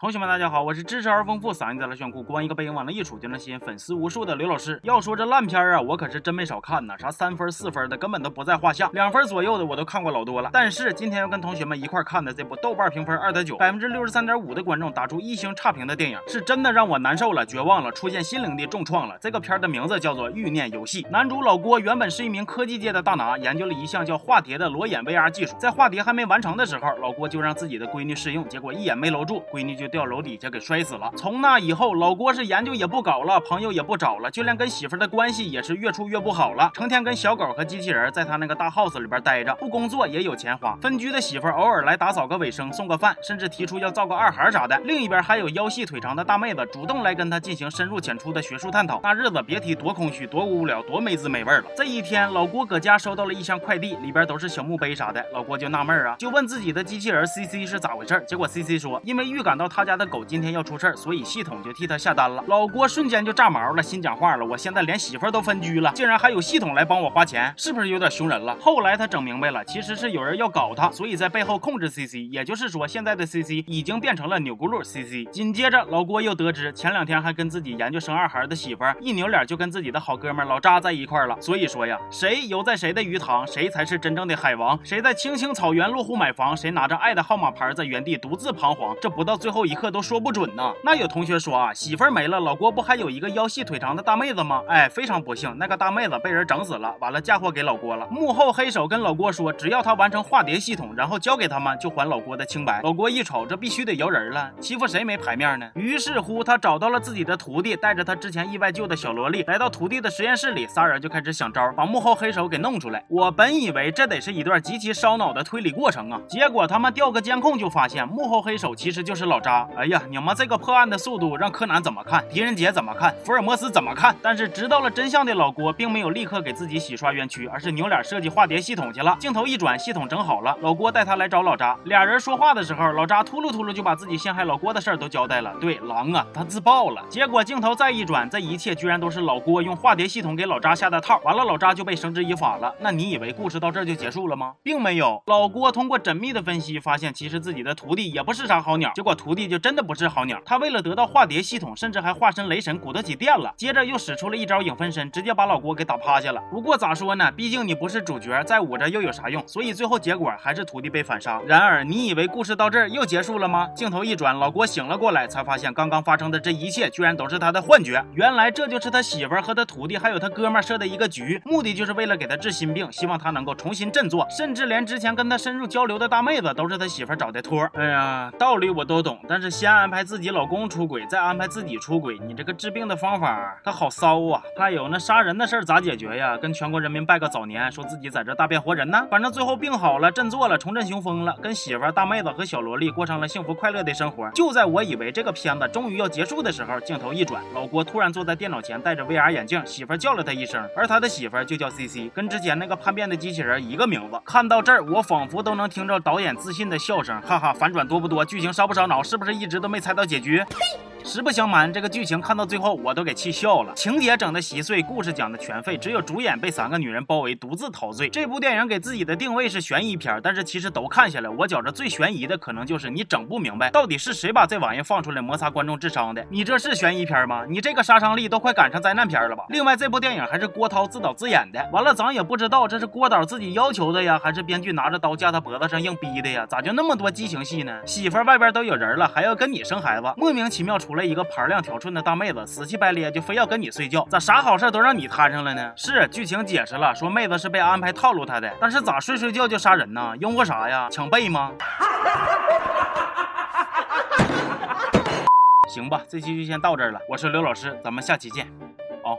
同学们，大家好，我是知识而丰富、嗓音在那炫酷、光一个背影往那一杵就能吸引粉丝无数的刘老师。要说这烂片啊，我可是真没少看呢，啥三分、四分的根本都不在话下，两分左右的我都看过老多了。但是今天要跟同学们一块看的这部豆瓣评分二点九、百分之六十三点五的观众打出一星差评的电影，是真的让我难受了、绝望了、出现心灵的重创了。这个片的名字叫做《欲念游戏》，男主老郭原本是一名科技界的大拿，研究了一项叫化蝶的裸眼 VR 技术。在化蝶还没完成的时候，老郭就让自己的闺女试用，结果一眼没搂住，闺女就掉楼底下给。摔死了。从那以后，老郭是研究也不搞了，朋友也不找了，就连跟媳妇的关系也是越处越不好了。成天跟小狗和机器人在他那个大 house 里边待着，不工作也有钱花。分居的媳妇偶尔来打扫个卫生，送个饭，甚至提出要造个二孩啥的。另一边还有腰细腿长的大妹子主动来跟他进行深入浅出的学术探讨。那日子别提多空虚、多无聊、多没滋没味了。这一天，老郭搁家收到了一箱快递，里边都是小墓碑啥的。老郭就纳闷啊，就问自己的机器人 CC 是咋回事。结果 CC 说，因为预感到他他家的狗今天要出事儿所以系统就替他下单了，老郭瞬间就炸毛了，心讲话了，我现在连媳妇都分居了，竟然还有系统来帮我花钱，是不是有点凶人了？后来他整明白了，其实是有人要搞他，所以在背后控制 CC，也就是说，现在的 CC 已经变成了钮轱辘 CC。紧接着，老郭又得知前两天还跟自己研究生二孩的媳妇一扭脸就跟自己的好哥们老扎在一块了。所以说呀，谁游在谁的鱼塘，谁才是真正的海王。谁在青青草原落户买房，谁拿着爱的号码牌在原地独自彷徨，这不到最后一刻都说不准呢。那有同学说啊，媳妇儿没了，老郭不还有一个腰细腿长的大妹子吗？哎，非常不幸，那个大妹子被人整死了，完了嫁祸给老郭了。幕后黑手跟老郭说，只要他完成化蝶系统，然后交给他们，就还老郭的清白。老郭一瞅，这必须得摇人了，欺负谁没牌面呢？于是乎，他找到了自己的徒弟，带着他之前意外救的小萝莉，来到徒弟的实验室里，仨人就开始想招，把幕后黑手给弄出来。我本以为这得是一段极其烧脑的推理过程啊，结果他们调个监控就发现，幕后黑手其实就是老张扎。哎呀，你们这个破案的速度让。柯南怎么看？狄仁杰怎么看？福尔摩斯怎么看？但是知道了真相的老郭并没有立刻给自己洗刷冤屈，而是扭脸设计化蝶系统去了。镜头一转，系统整好了，老郭带他来找老扎。俩人说话的时候，老扎秃噜秃噜就把自己陷害老郭的事儿都交代了。对，狼啊，他自爆了。结果镜头再一转，这一切居然都是老郭用化蝶系统给老扎下的套。完了，老扎就被绳之以法了。那你以为故事到这就结束了吗？并没有。老郭通过缜密的分析，发现其实自己的徒弟也不是啥好鸟。结果徒弟就真的不是好鸟。他为了得到化蝶系统，甚至还化。身雷神鼓得起电了，接着又使出了一招影分身，直接把老郭给打趴下了。不过咋说呢，毕竟你不是主角，再捂着又有啥用？所以最后结果还是徒弟被反杀。然而你以为故事到这儿又结束了吗？镜头一转，老郭醒了过来，才发现刚刚发生的这一切居然都是他的幻觉。原来这就是他媳妇儿和他徒弟还有他哥们设的一个局，目的就是为了给他治心病，希望他能够重新振作。甚至连之前跟他深入交流的大妹子都是他媳妇找的托。哎呀，道理我都懂，但是先安排自己老公出轨，再安排自己出轨。你这个治病的方法，他好骚啊！还有那杀人的事儿咋解决呀？跟全国人民拜个早年，说自己在这大变活人呢。反正最后病好了，振作了，重振雄风了，跟媳妇、大妹子和小萝莉过上了幸福快乐的生活。就在我以为这个片子终于要结束的时候，镜头一转，老郭突然坐在电脑前，戴着 VR 眼镜，媳妇叫了他一声，而他的媳妇就叫 CC，跟之前那个叛变的机器人一个名字。看到这儿，我仿佛都能听着导演自信的笑声，哈哈，反转多不多？剧情烧不烧脑？是不是一直都没猜到结局？实不相瞒，这个剧情看到最后，我都给气笑了。情节整的稀碎，故事讲的全废，只有主演被三个女人包围，独自陶醉。这部电影给自己的定位是悬疑片，但是其实都看下来，我觉着最悬疑的可能就是你整不明白，到底是谁把这玩意放出来摩擦观众智商的？你这是悬疑片吗？你这个杀伤力都快赶上灾难片了吧？另外，这部电影还是郭涛自导自演的，完了咱也不知道这是郭导自己要求的呀，还是编剧拿着刀架他脖子上硬逼的呀？咋就那么多激情戏呢？媳妇外边都有人了，还要跟你生孩子，莫名其妙出出来一个盘量条寸的大妹子，死气白咧就非要跟你睡觉，咋啥好事都让你摊上了呢？是剧情解释了，说妹子是被安排套路他的，但是咋睡睡觉就杀人呢？拥护啥呀？抢被吗？行吧，这期就先到这儿了。我是刘老师，咱们下期见。哦。